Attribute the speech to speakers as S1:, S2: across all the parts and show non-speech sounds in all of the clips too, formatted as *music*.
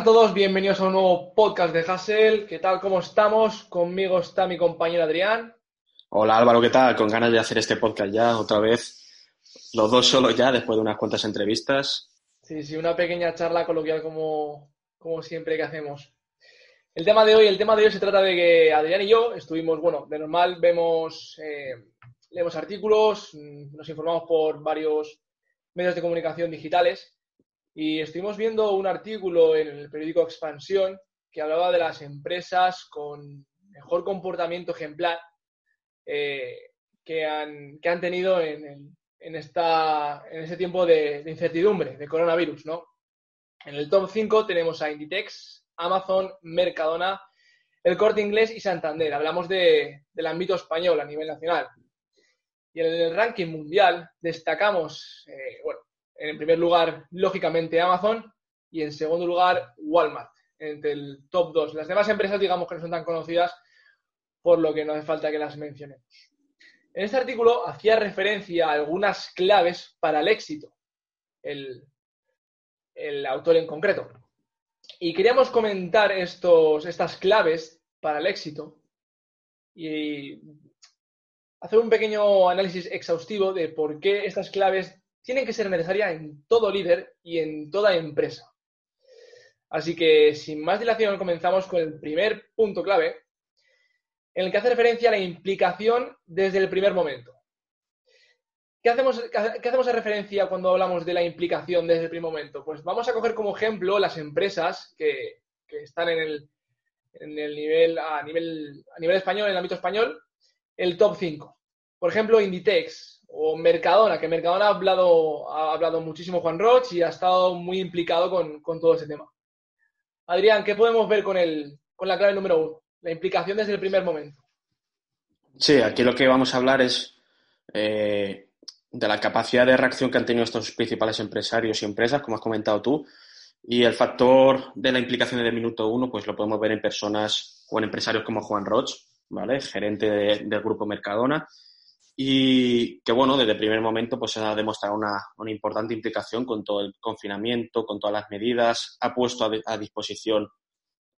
S1: A todos, bienvenidos a un nuevo podcast de Hassel. ¿Qué tal? ¿Cómo estamos? Conmigo está mi compañero Adrián.
S2: Hola Álvaro, ¿qué tal? Con ganas de hacer este podcast ya otra vez. Los dos solos ya, después de unas cuantas entrevistas.
S1: Sí, sí, una pequeña charla coloquial como, como siempre que hacemos. El tema de hoy, el tema de hoy se trata de que Adrián y yo estuvimos, bueno, de normal vemos, eh, leemos artículos, mm, nos informamos por varios medios de comunicación digitales y estuvimos viendo un artículo en el periódico Expansión que hablaba de las empresas con mejor comportamiento ejemplar eh, que, han, que han tenido en, en, esta, en ese tiempo de, de incertidumbre, de coronavirus, ¿no? En el top 5 tenemos a Inditex, Amazon, Mercadona, El Corte Inglés y Santander. Hablamos de- del ámbito español a nivel nacional. Y en el ranking mundial destacamos, eh, bueno, en primer lugar, lógicamente, Amazon y en segundo lugar, Walmart, entre el top 2. Las demás empresas, digamos que no son tan conocidas, por lo que no hace falta que las mencionemos. En este artículo hacía referencia a algunas claves para el éxito, el, el autor en concreto. Y queríamos comentar estos, estas claves para el éxito y hacer un pequeño análisis exhaustivo de por qué estas claves tienen que ser necesarias en todo líder y en toda empresa. Así que, sin más dilación, comenzamos con el primer punto clave, en el que hace referencia a la implicación desde el primer momento. ¿Qué hacemos, qué hace- qué hacemos de referencia cuando hablamos de la implicación desde el primer momento? Pues vamos a coger como ejemplo las empresas que, que están en el, en el nivel, a nivel, a nivel español, en el ámbito español, el top 5. Por ejemplo, Inditex o Mercadona, que Mercadona ha hablado, ha hablado muchísimo Juan Roch y ha estado muy implicado con, con todo ese tema. Adrián, ¿qué podemos ver con, el, con la clave número uno? La implicación desde el primer momento.
S2: Sí, aquí lo que vamos a hablar es eh, de la capacidad de reacción que han tenido estos principales empresarios y empresas, como has comentado tú, y el factor de la implicación el minuto uno, pues lo podemos ver en personas o en empresarios como Juan Roch, ¿vale? Gerente de- del grupo Mercadona, y que, bueno, desde el primer momento pues ha demostrado una, una importante implicación con todo el confinamiento, con todas las medidas, ha puesto a, di- a disposición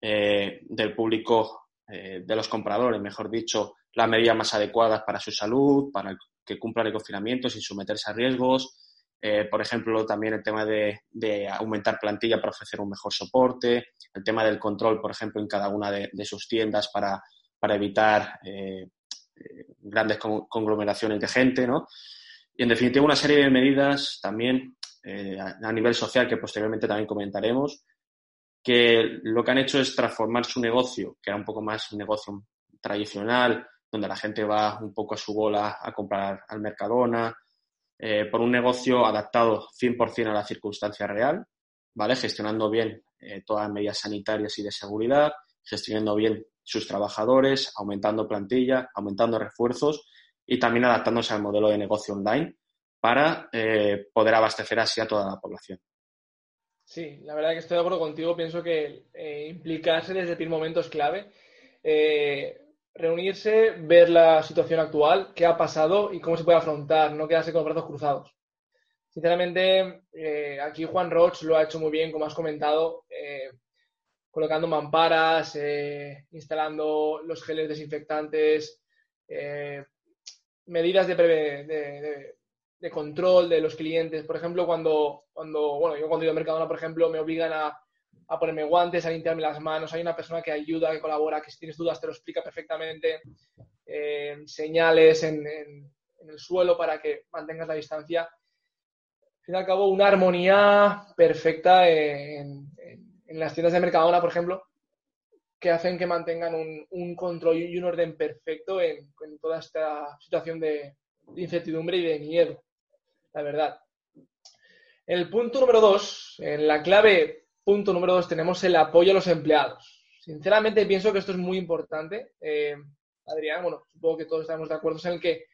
S2: eh, del público, eh, de los compradores, mejor dicho, las medidas más adecuadas para su salud, para que cumplan el confinamiento sin someterse a riesgos. Eh, por ejemplo, también el tema de, de aumentar plantilla para ofrecer un mejor soporte, el tema del control, por ejemplo, en cada una de, de sus tiendas para, para evitar eh, grandes con- conglomeraciones de gente, ¿no? Y en definitiva, una serie de medidas también eh, a nivel social que posteriormente también comentaremos, que lo que han hecho es transformar su negocio, que era un poco más un negocio tradicional, donde la gente va un poco a su bola a comprar al Mercadona, eh, por un negocio adaptado 100% a la circunstancia real, ¿vale? Gestionando bien eh, todas las medidas sanitarias y de seguridad, gestionando bien sus trabajadores, aumentando plantilla, aumentando refuerzos y también adaptándose al modelo de negocio online para eh, poder abastecer así a toda la población.
S1: Sí, la verdad que estoy de acuerdo contigo. Pienso que eh, implicarse desde el primer momento es clave. Eh, reunirse, ver la situación actual, qué ha pasado y cómo se puede afrontar, no quedarse con los brazos cruzados. Sinceramente, aquí Juan Roch lo ha hecho muy bien, como has comentado, colocando mamparas, eh, instalando los geles desinfectantes, eh, medidas de, de- de- control de los clientes. Por ejemplo, cuando, cuando bueno, yo cuando ido a Mercadona, por ejemplo, me obligan a, ponerme guantes, a limpiarme las manos, hay una persona que ayuda, que colabora, que si tienes dudas te lo explica perfectamente, eh, señales en, en- el suelo para que mantengas la distancia. fin y al cabo, una armonía perfecta en, las tiendas de Mercadona, por ejemplo, que hacen que mantengan un, control y un orden perfecto en, toda esta situación de, incertidumbre y de miedo, la verdad. El punto número dos, en la clave punto número dos, tenemos el apoyo a los empleados. Sinceramente pienso que esto es muy importante. Eh, Adrián, bueno, supongo que todos estamos de acuerdo en el que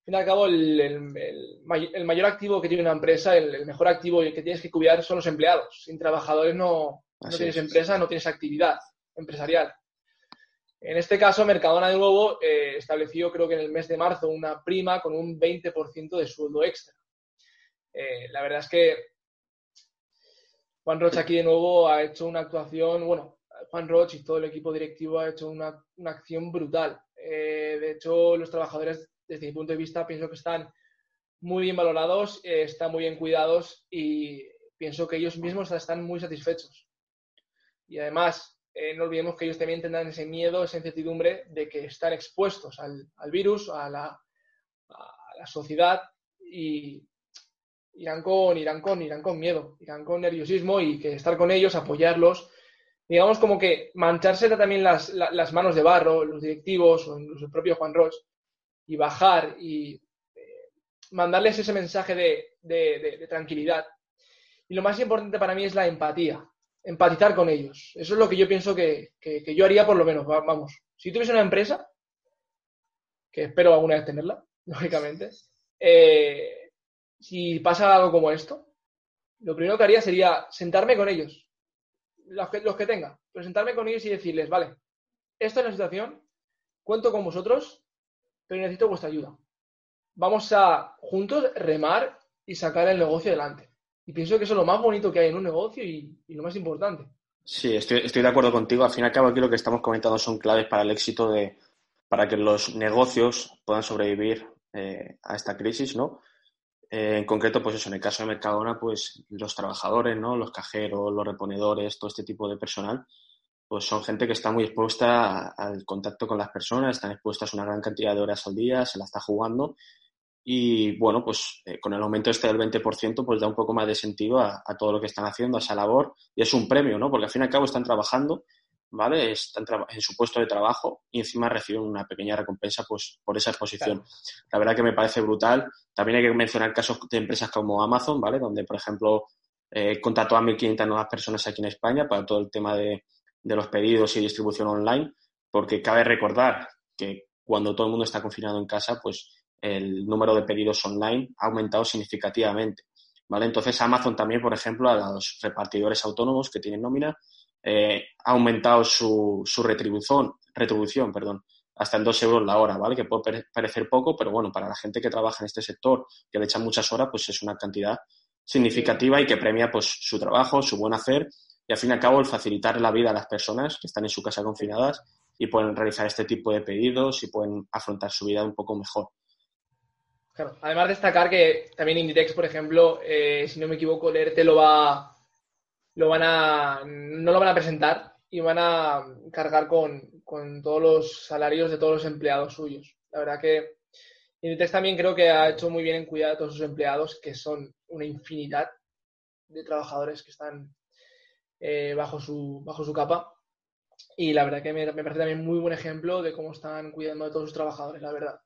S1: al fin y al cabo, el, mayor activo que tiene una empresa, el, mejor activo que tienes que cuidar son los empleados. Sin trabajadores no, tienes empresa, no tienes actividad empresarial. En este caso, Mercadona de nuevo eh, estableció, creo que en el mes de marzo, una prima con un 20% de sueldo extra. Eh, la verdad es que Juan Roche aquí de nuevo ha hecho una actuación, bueno, Juan Roche y todo el equipo directivo ha hecho una, acción brutal. Eh, de hecho, los trabajadores desde mi punto de vista, pienso que están muy bien valorados, eh, están muy bien cuidados y pienso que ellos mismos están muy satisfechos. Y además, eh, no olvidemos que ellos también tendrán ese miedo, esa incertidumbre de que están expuestos al, virus, a la, sociedad y irán con, irán, con, irán con miedo, irán con nerviosismo y que estar con ellos, apoyarlos, digamos como que mancharse también las, las manos de barro, los directivos o incluso el propio Juan Roche, y bajar y eh, mandarles ese mensaje de, tranquilidad. Y lo más importante para mí es la empatía, empatizar con ellos. Eso es lo que yo pienso que, yo haría por lo menos. Vamos, si tuviese una empresa, que espero alguna vez tenerla, *laughs* lógicamente, eh, si pasa algo como esto, lo primero que haría sería sentarme con ellos, los que, los que tenga, presentarme con ellos y decirles, vale, esta es la situación, cuento con vosotros, pero necesito vuestra ayuda. Vamos a juntos remar y sacar el negocio adelante. Y pienso que eso es lo más bonito que hay en un negocio y, lo más importante.
S2: Sí, estoy, de acuerdo contigo. Al fin y al cabo, aquí lo que estamos comentando son claves para el éxito de, para que los negocios puedan sobrevivir eh, a esta crisis, ¿no? Eh, en concreto, pues eso, en el caso de Mercadona, pues los trabajadores, ¿no? Los cajeros, los reponedores, todo este tipo de personal, pues son gente que está muy expuesta al contacto con las personas, están expuestas una gran cantidad de horas al día, se la está jugando y bueno, pues eh, con el aumento este del 20% pues da un poco más de sentido a, todo lo que están haciendo, a esa labor y es un premio, ¿no? Porque al fin y al cabo están trabajando, ¿vale? Están en su puesto de trabajo y encima reciben una pequeña recompensa pues por esa exposición. La verdad que me parece brutal. También hay que mencionar casos de empresas como Amazon, ¿vale? Donde, por ejemplo, eh, contrató a 1.500 nuevas personas aquí en España para todo el tema de de los pedidos y distribución online, porque cabe recordar que cuando todo el mundo está confinado en casa, pues el número de pedidos online ha aumentado significativamente. ¿vale? Entonces Amazon también, por ejemplo, a los repartidores autónomos que tienen nómina, eh, ha aumentado su, su retribución, retribución perdón, hasta en 2 euros la hora, ¿vale? Que puede parecer poco, pero bueno, para la gente que trabaja en este sector, que le echa muchas horas, pues es una cantidad significativa y que premia pues su trabajo, su buen hacer y al fin y al cabo el facilitar la vida a las personas que están en su casa confinadas y pueden realizar este tipo de pedidos y pueden afrontar su vida un poco mejor.
S1: Claro. Además destacar que también Inditex, por ejemplo, eh, si no me equivoco, leerte lo va, lo van a, no lo van a presentar y van a cargar con, con todos los salarios de todos los empleados suyos. La verdad que Inditex también creo que ha hecho muy bien en cuidar a todos sus empleados, que son una infinidad de trabajadores que están eh, bajo, su, bajo su capa. Y la verdad que me, parece también muy buen ejemplo de cómo están cuidando de todos sus trabajadores, la verdad.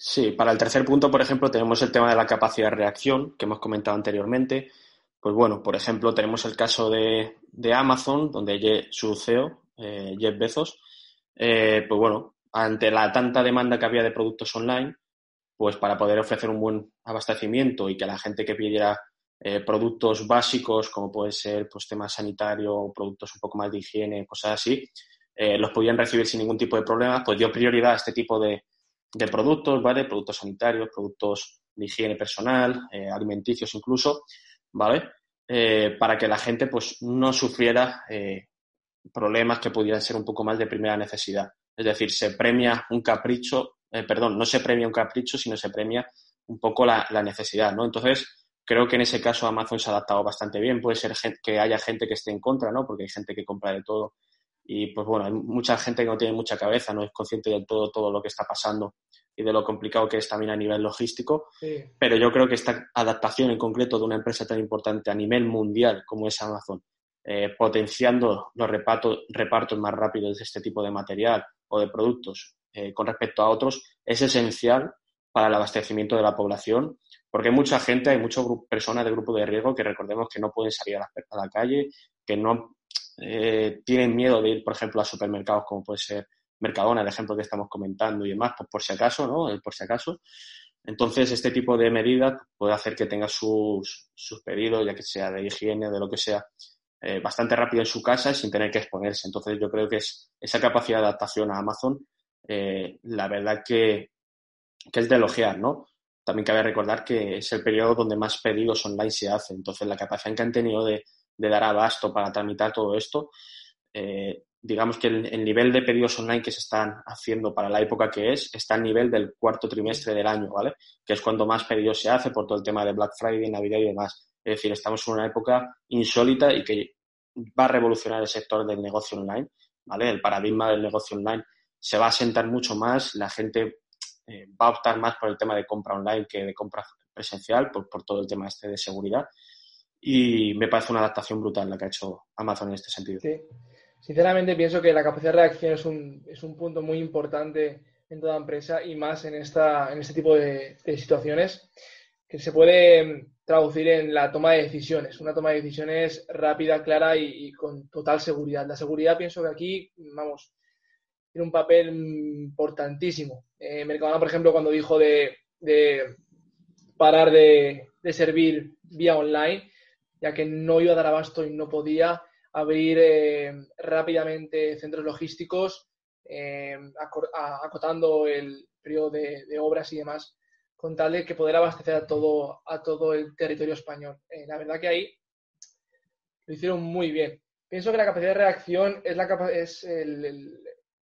S2: Sí, para el tercer punto, por ejemplo, tenemos el tema de la capacidad de reacción que hemos comentado anteriormente. Pues bueno, por ejemplo, tenemos el caso de, Amazon, donde su CEO, eh, Jeff Bezos, eh, pues bueno, ante la tanta demanda que había de productos online, pues para poder ofrecer un buen abastecimiento y que la gente que pidiera eh, productos básicos como puede ser pues temas sanitario, productos un poco más de higiene, cosas así, eh, los podían recibir sin ningún tipo de problema, pues dio prioridad a este tipo de, productos, ¿vale? Productos sanitarios, productos de higiene personal, eh, alimenticios incluso, ¿vale? para que la gente pues no sufriera problemas que pudieran ser un poco más de primera necesidad. Es decir, se premia un capricho, perdón, no se premia un capricho, sino se premia un poco la, la necesidad, ¿no? Entonces, Creo que en ese caso Amazon se ha adaptado bastante bien. Puede ser que haya gente que esté en contra, ¿no? Porque hay gente que compra de todo. Y pues bueno, hay mucha gente que no tiene mucha cabeza, no es consciente de todo, todo lo que está pasando y de lo complicado que es también a nivel logístico. Pero yo creo que esta adaptación en concreto de una empresa tan importante a nivel mundial como es Amazon, eh, potenciando los repartos, repartos más rápidos de este tipo de material o de productos eh, con respecto a otros, es esencial para el abastecimiento de la población, porque hay mucha gente, hay muchas personas de grupo de riesgo que recordemos que no pueden salir a la, calle, que no eh, tienen miedo de ir, por ejemplo, a supermercados como puede ser Mercadona, el ejemplo que estamos comentando y demás, pues por si acaso, ¿no? por si acaso. Entonces, este tipo de medidas puede hacer que tenga sus, sus pedidos, ya que sea de higiene, de lo que sea, eh, bastante rápido en su casa sin tener que exponerse. Entonces, yo creo que es esa capacidad de adaptación a Amazon, eh, la verdad que, que es de elogiar, ¿no? También cabe recordar que es el periodo donde más pedidos online se hacen. Entonces, la capacidad que han tenido de, de dar abasto para tramitar todo esto, eh, digamos que el, nivel de pedidos online que se están haciendo para la época que es está al nivel del cuarto trimestre del año, ¿vale? Que es cuando más pedidos se hace por todo el tema de Black Friday, Navidad y demás. Es decir, estamos en una época insólita y que va a revolucionar el sector del negocio online, ¿vale? El paradigma del negocio online se va a sentar mucho más, la gente eh, va a optar más por el tema de compra online que de compra presencial, por, por todo el tema este de seguridad. Y me parece una adaptación brutal la que ha hecho Amazon en este sentido.
S1: Sí. Sinceramente pienso que la capacidad de reacción es un, es un punto muy importante en toda empresa y más en, esta, en este tipo de, situaciones que se puede traducir en la toma de decisiones, una toma de decisiones rápida, clara y, con total seguridad. La seguridad pienso que aquí, vamos, tiene un papel importantísimo. Eh, Mercadona, por ejemplo, cuando dijo de, de parar de, de, servir vía online, ya que no iba a dar abasto y no podía, abrir eh, rápidamente centros logísticos, eh, acotando el periodo de, obras y demás, con tal de que poder abastecer a todo, a todo el territorio español. Eh, la verdad que ahí lo hicieron muy bien. Pienso que la capacidad de reacción es la, es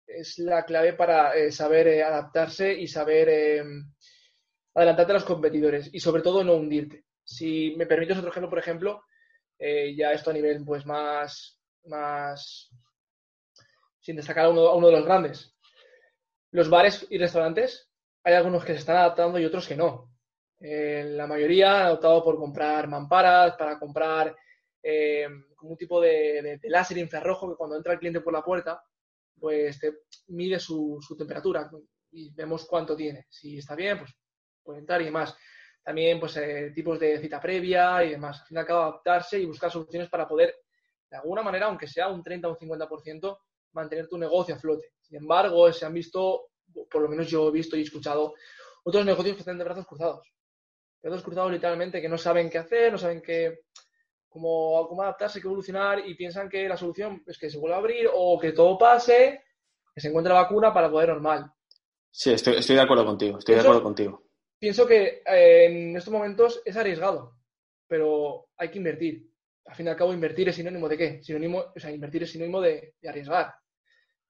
S1: es la clave para saber adaptarse y saber adelantarte a los competidores y sobre todo no hundirte. Si me permites otro ejemplo, por ejemplo, eh, ya esto a nivel pues más, más sin destacar a uno, de los grandes. Los bares y restaurantes, hay algunos que se están adaptando y otros que no. Eh, la mayoría han optado por comprar mamparas, para comprar eh, un tipo de, láser infrarrojo que cuando entra el cliente por la puerta, pues te mide su, su temperatura y vemos cuánto tiene. Si está bien, pues puede entrar y demás también pues, eh, tipos de cita previa y demás. Al fin y al cabo, adaptarse y buscar soluciones para poder, de alguna manera, aunque sea un 30 o un 50%, mantener tu negocio a flote. Sin embargo, se han visto, por lo menos yo he visto y escuchado, otros negocios que están de brazos cruzados. Brazos cruzados literalmente que no saben qué hacer, no saben qué, cómo, cómo adaptarse, qué evolucionar y piensan que la solución es que se vuelva a abrir o que todo pase, que se encuentre la vacuna para poder normal.
S2: Sí, estoy, estoy de acuerdo contigo, estoy de acuerdo contigo
S1: pienso que eh, en estos momentos es arriesgado, pero hay que invertir. Al fin y al cabo, invertir es sinónimo de qué? Sinónimo, o sea, invertir es sinónimo de, arriesgar.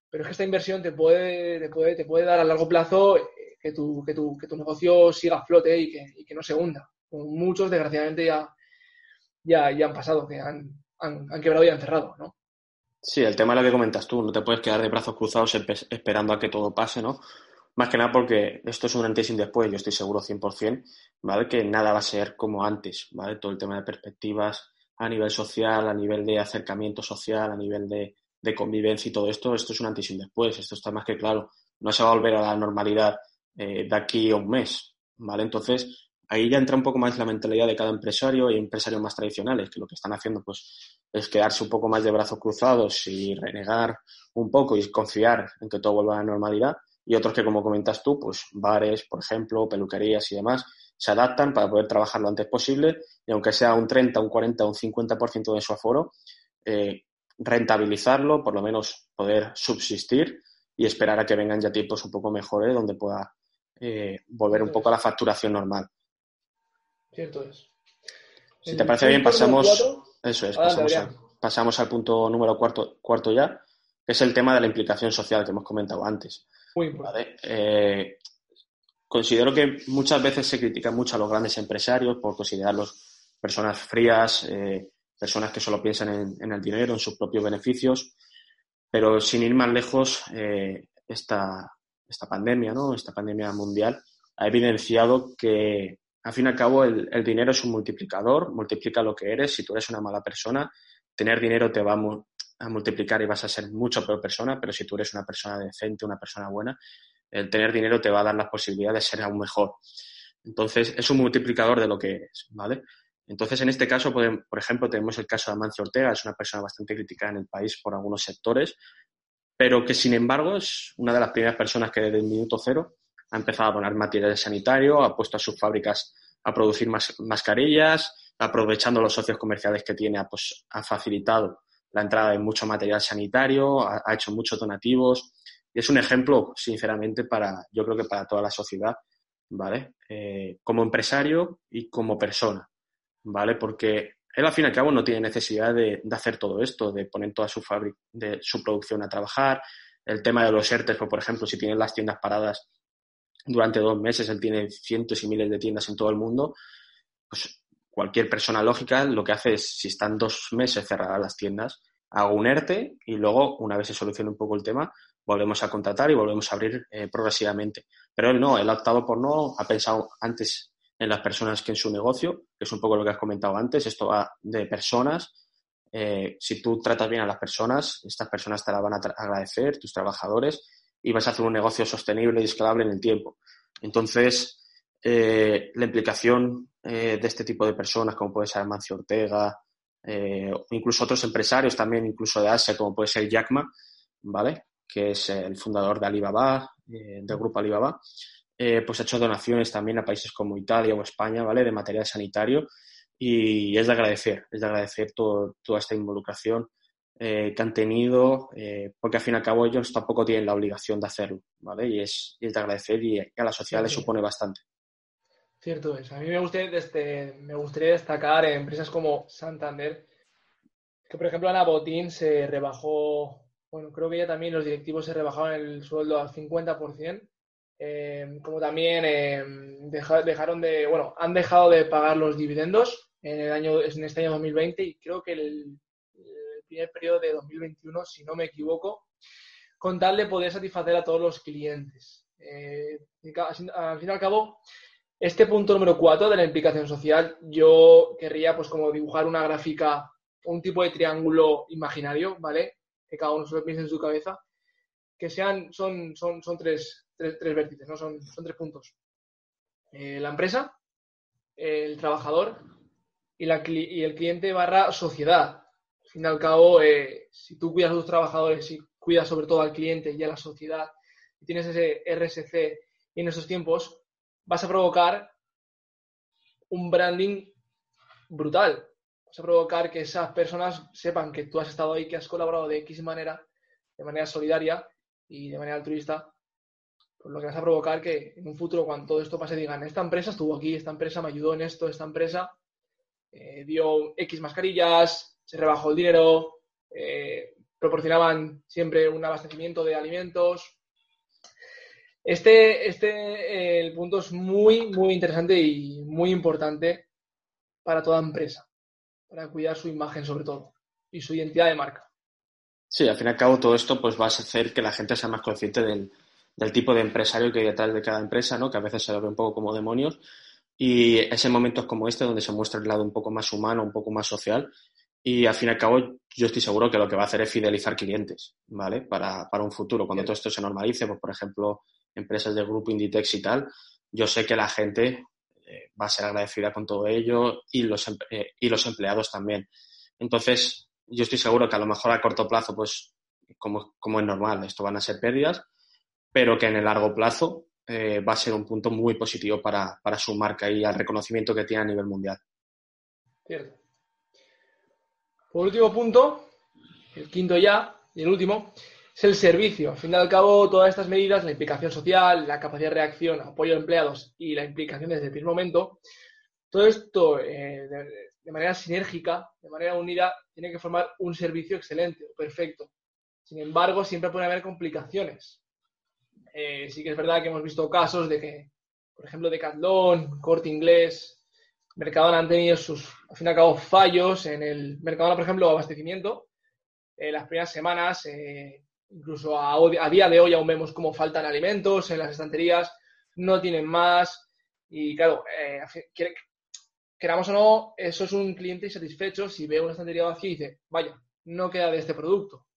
S1: Pero es que esta inversión te puede, te puede, te puede dar a largo plazo eh, que tu, que tu, que tu negocio siga a flote y que, y que no se hunda. Como muchos, desgraciadamente, ya, ya, ya han pasado, que han, han, quebrado y han cerrado, ¿no?
S2: Sí, el tema es lo que comentas tú, no te puedes quedar de brazos cruzados esperando a que todo pase, ¿no? Más que nada porque esto es un antes y un después, yo estoy seguro 100%, ¿vale? Que nada va a ser como antes, ¿vale? Todo el tema de perspectivas a nivel social, a nivel de acercamiento social, a nivel de, convivencia y todo esto, esto es un antes y un después, esto está más que claro. No se va a volver a la normalidad eh, de aquí a un mes, ¿vale? Entonces, ahí ya entra un poco más la mentalidad de cada empresario y empresarios más tradicionales, que lo que están haciendo pues es quedarse un poco más de brazos cruzados y renegar un poco y confiar en que todo vuelva a la normalidad y otros que, como comentas tú, pues bares, por ejemplo, peluquerías y demás, se adaptan para poder trabajar lo antes posible y aunque sea un 30, un 40, un 50% de su aforo, eh, rentabilizarlo, por lo menos poder subsistir y esperar a que vengan ya tiempos un poco mejores donde pueda eh, volver un poco a la facturación normal.
S1: Cierto es.
S2: Si te parece bien, pasamos. Eso es, pasamos, al punto número cuarto, cuarto ya, que es el tema de la implicación social que hemos comentado antes. Eh, considero que muchas veces se critican mucho a los grandes empresarios por considerarlos personas frías, eh, personas que solo piensan en, el dinero, en sus propios beneficios, pero sin ir más lejos, eh, esta, esta pandemia, ¿no? Esta pandemia mundial ha evidenciado que, al fin y al cabo, el, dinero es un multiplicador, multiplica lo que eres. Si tú eres una mala persona, tener dinero te va a, multiplicar y vas a ser mucho peor persona, pero si tú eres una persona decente, una persona buena, el tener dinero te va a dar la posibilidad de ser aún mejor. Entonces, es un multiplicador de lo que eres, ¿vale? Entonces, en este caso, por ejemplo, tenemos el caso de Amancio Ortega, es una persona bastante criticada en el país por algunos sectores, pero que, sin embargo, es una de las primeras personas que desde el minuto cero ha empezado a donar material sanitario, ha puesto a sus fábricas a producir mascarillas, aprovechando los socios comerciales que tiene, pues, ha facilitado la entrada de mucho material sanitario, ha, hecho muchos donativos y es un ejemplo, sinceramente, para, yo creo que para toda la sociedad, ¿vale? Eh, como empresario y como persona. ¿vale? Porque él al fin y al cabo no tiene necesidad de, hacer todo esto, de poner toda su, de su producción a trabajar. El tema de los ERTES, pues, por ejemplo, si tienen las tiendas paradas durante dos meses, él tiene cientos y miles de tiendas en todo el mundo, pues cualquier persona lógica lo que hace es, si están dos meses cerradas las tiendas, hago un ERTE y luego, una vez se solucione un poco el tema, volvemos a contratar y volvemos a abrir eh, progresivamente. Pero él no, él ha optado por no, ha pensado antes en las personas que en su negocio, que es un poco lo que has comentado antes, esto va de personas. Eh, si tú tratas bien a las personas, estas personas te la van a agradecer, tus trabajadores, y vas a hacer un negocio sostenible y escalable en el tiempo. Entonces, eh, la implicación eh, de este tipo de personas, como puede ser Amancio Ortega, incluso otros empresarios también, incluso de Asia, como puede ser Jackma, ¿vale? Que es el fundador de Alibaba, del grupo Alibaba, eh, pues ha hecho donaciones también a países como Italia o España, ¿vale? De material sanitario y es de agradecer, es de agradecer toda esta involucración eh, que han tenido, eh, porque al fin y al cabo ellos tampoco tienen la obligación de hacerlo, ¿vale? Y es, de agradecer y a la sociedad le supone bastante.
S1: Cierto es. A mí me gustaría, me gustaría destacar empresas como Santander, que por ejemplo Ana Botín se rebajó, bueno, creo que ya también los directivos se rebajaron el sueldo al 50%, Em, como también em, dejaron de, bueno, han dejado de pagar los dividendos en el año, en este año 2020 y creo que el, primer periodo de 2021, si no me equivoco, con tal de poder satisfacer a todos los clientes. Eh, al fin y al cabo, este punto número 4 de la implicación social, yo querría pues como dibujar una gráfica, un tipo de triángulo imaginario, ¿vale? Que cada uno se lo piense en su cabeza, que sean, son, son, son tres, tres, vértices, ¿no? Son, son tres puntos. Eh, la empresa, el trabajador y, la, y, el cliente barra sociedad. Al fin y al cabo, eh, si tú cuidas a tus trabajadores y cuidas sobre todo al cliente y a la sociedad y tienes ese RSC en esos tiempos, vas a provocar un branding brutal. Vas a provocar que esas personas sepan que tú has estado ahí, que has colaborado de X manera, de manera solidaria y de manera altruista pues lo que vas a provocar que en un futuro, cuando todo esto pase, digan, esta empresa estuvo aquí, esta empresa me ayudó en esto, esta empresa eh, dio X mascarillas, se rebajó el dinero, eh, proporcionaban siempre un abastecimiento de alimentos. Este, este el punto es muy, muy interesante y muy importante para toda empresa, para cuidar su imagen sobre todo y su identidad de marca.
S2: Sí, al fin y al cabo todo esto pues va a hacer que la gente sea más consciente del, del tipo de empresario que hay detrás de cada empresa, ¿no? que a veces se lo ve un poco como demonios. Y ese momento es como este donde se muestra el lado un poco más humano, un poco más social. Y al fin y al cabo, yo estoy seguro que lo que va a hacer es fidelizar clientes, ¿vale? Para, para un futuro. Cuando todo esto se normalice, pues, por ejemplo, empresas del grupo Inditex y tal, yo sé que la gente eh, va a ser agradecida con todo ello y los, eh, y los empleados también. Entonces, yo estoy seguro que a lo mejor a corto plazo, pues, como, como es normal, esto van a ser pérdidas, pero que en el largo plazo eh, va a ser un punto muy positivo para, su marca y al reconocimiento que tiene a nivel mundial.
S1: Cierto. Por último punto, el quinto ya y el último, es el servicio. Al fin y al cabo, todas estas medidas, la implicación social, la capacidad de reacción, apoyo a empleados y la implicación desde el primer momento, todo esto eh, de, manera sinérgica, de manera unida, tiene que formar un servicio excelente perfecto. Sin embargo, siempre puede haber complicaciones. Eh, sí que es verdad que hemos visto casos de que, por ejemplo, Decathlon, Corte Inglés, Mercadona han tenido sus, al fin y al cabo, fallos en el Mercadona, por ejemplo, abastecimiento. Eh, las primeras semanas, eh, Incluso a, día de hoy aún vemos cómo faltan alimentos en las estanterías, no tienen más. Y claro, eh, queramos o no, eso es un cliente insatisfecho si ve una estantería vacía y dice, vaya, no queda de este producto.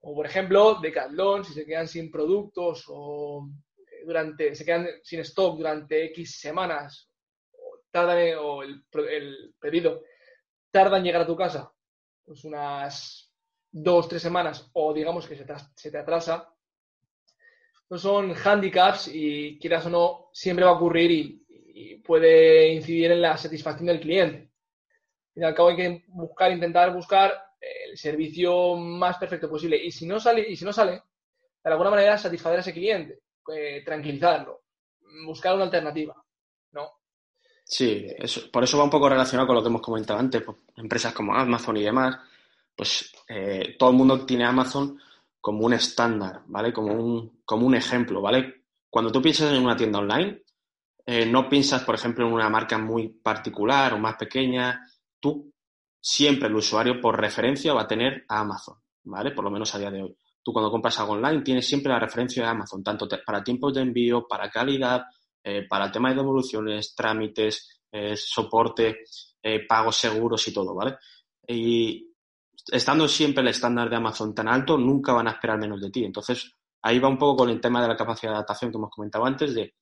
S1: O por ejemplo, Decathlon, si se quedan sin productos o eh, durante, se quedan sin stock durante X semanas, o, tardan, o el, pedido tarda en llegar a tu casa, pues unas dos, tres semanas, o digamos que se, se te atrasa, no son handicaps y quieras o no, siempre va a ocurrir y, puede incidir en la satisfacción del cliente. Y al cabo hay que buscar, intentar buscar el servicio más perfecto posible. Y si no sale, y si no sale, de alguna manera satisfacer a ese cliente, eh, tranquilizarlo, buscar una alternativa, ¿no?
S2: Sí, eso, por eso va un poco relacionado con lo que hemos comentado antes, pues, empresas como Amazon y demás, pues eh, todo el mundo tiene Amazon como un estándar, ¿vale? Como un, como un ejemplo, ¿vale? Cuando tú piensas en una tienda online, eh, no piensas, por ejemplo, en una marca muy particular o más pequeña. Tú siempre el usuario por referencia va a tener a Amazon, ¿vale? Por lo menos a día de hoy. Tú cuando compras algo online tienes siempre la referencia de Amazon, tanto para tiempos de envío, para calidad, eh, para el tema de devoluciones, trámites, eh, soporte, pagos seguros y todo, ¿vale? Y estando siempre el estándar de Amazon tan alto, nunca van a esperar menos de ti. Entonces, ahí va un poco con el tema de la capacidad de adaptación que hemos comentado antes, de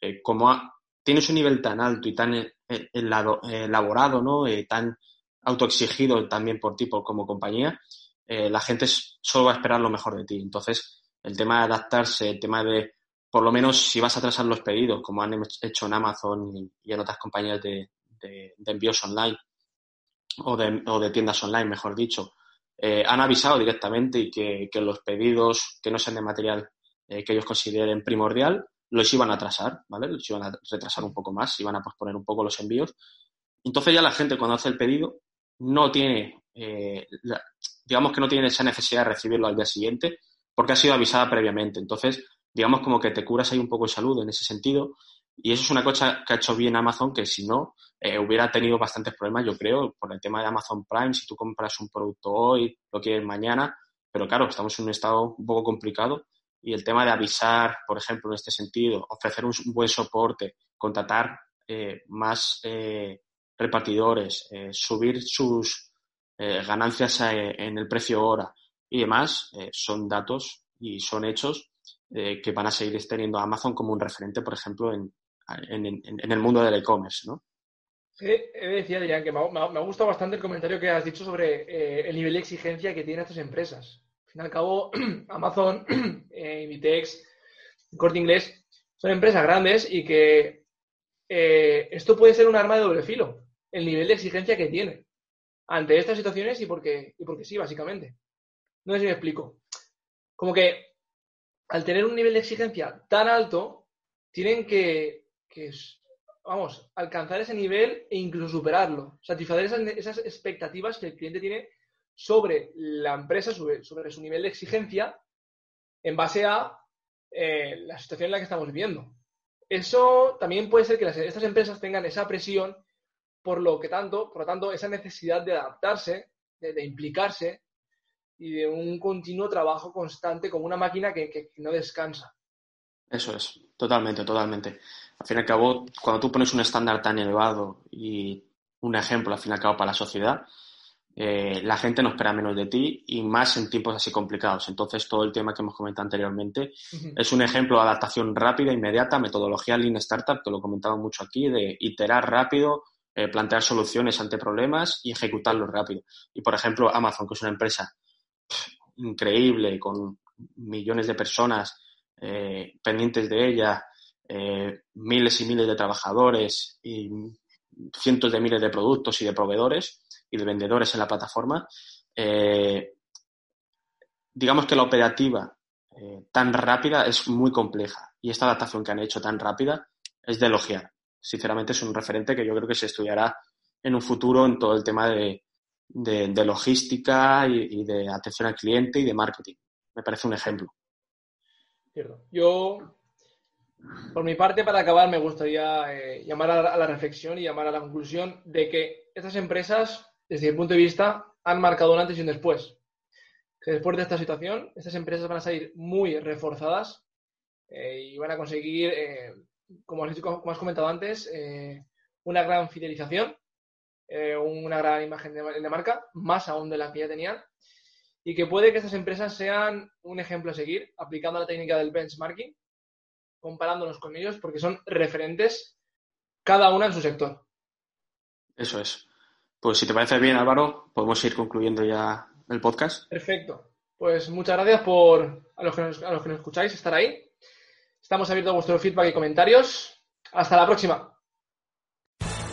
S2: eh, como tienes un nivel tan alto y tan eh, eh, elaborado, ¿no? tan autoexigido también por ti como compañía, la gente solo va a esperar lo mejor de ti. Entonces, el tema de adaptarse, el tema de, por lo menos si vas a atrasar los pedidos, como han hecho en Amazon y, en otras compañías de, envíos online o de, tiendas online, mejor dicho, han avisado directamente y que, que, los pedidos que no sean de material que ellos consideren primordial los iban a atrasar, ¿vale? Los iban a retrasar un poco más, iban a posponer un poco los envíos. Entonces ya la gente cuando hace el pedido no tiene, eh, digamos que no tiene esa necesidad de recibirlo al día siguiente porque ha sido avisada previamente. Entonces, digamos como que te curas ahí un poco de salud en ese sentido. Y eso es una cosa que ha hecho bien Amazon, que si no, eh, hubiera tenido bastantes problemas, yo creo, por el tema de Amazon Prime. Si tú compras un producto hoy, lo quieres mañana, pero claro, estamos en un estado un poco complicado y el tema de avisar, por ejemplo, en este sentido, ofrecer un, buen soporte, contratar eh, más eh, repartidores, eh, subir sus ganancias en el precio hora y demás, son datos y son hechos que van a seguir teniendo Amazon como un referente, por ejemplo, en, en, el mundo del e-commerce, ¿no?
S1: Sí, decía, Adrián, que me ha, gustado bastante el comentario que has dicho sobre el nivel de exigencia que tienen estas empresas fin y al cabo, *clears throat* Amazon, *clears throat* eh, Corte Inglés, son empresas grandes y que eh, esto puede ser un arma de doble filo, el nivel de exigencia que tiene ante estas situaciones y porque, y porque sí, básicamente. No sé si me explico. Como que al tener un nivel de exigencia tan alto, tienen que, vamos, alcanzar ese nivel e incluso superarlo, satisfacer esas, esas expectativas que el cliente tiene sobre la empresa, sobre, su nivel de exigencia, en base a eh, la situación en la que estamos viviendo. Eso también puede ser que estas empresas tengan esa presión, por lo que tanto, por lo tanto, esa necesidad de adaptarse, de, implicarse y de un continuo trabajo constante como una máquina que, no descansa.
S2: Eso es, totalmente, totalmente. Al fin y al cabo, cuando tú pones un estándar tan elevado y un ejemplo, al fin y al cabo, para la sociedad, eh, la gente no espera menos de ti y más en tiempos así complicados. Entonces, todo el tema que hemos comentado anteriormente es un ejemplo de adaptación rápida, inmediata, metodología Lean Startup, que lo comentaba mucho aquí, de iterar rápido, eh, plantear soluciones ante problemas y ejecutarlos rápido. Y, por ejemplo, Amazon, que es una empresa increíble, con millones de personas eh, pendientes de ella, miles y miles de trabajadores y cientos de miles de productos y de proveedores, y de vendedores en la plataforma, eh, digamos que la operativa eh, tan rápida es muy compleja y esta adaptación que han hecho tan rápida es de elogiar. Sinceramente es un referente que yo creo que se estudiará en un futuro en todo el tema de, logística y, de atención al cliente y de marketing. Me parece un ejemplo.
S1: Yo, por mi parte, para acabar, me gustaría eh, llamar a la reflexión y llamar a la conclusión de que estas empresas desde mi punto de vista, han marcado un antes y un después. que después de esta situación, estas empresas van a salir muy reforzadas y van a conseguir, como, has, comentado antes, una gran fidelización, una gran imagen de marca, más aún de la que ya tenían y que puede que estas empresas sean un ejemplo a seguir, aplicando la técnica del benchmarking, comparándonos con ellos, porque son referentes cada una en su sector.
S2: Eso es. Pues si te parece bien, Álvaro, podemos ir concluyendo ya el podcast.
S1: Perfecto. Pues muchas gracias por a los que nos, a los que nos escucháis estar ahí. Estamos abiertos a vuestro feedback y comentarios. Hasta la próxima.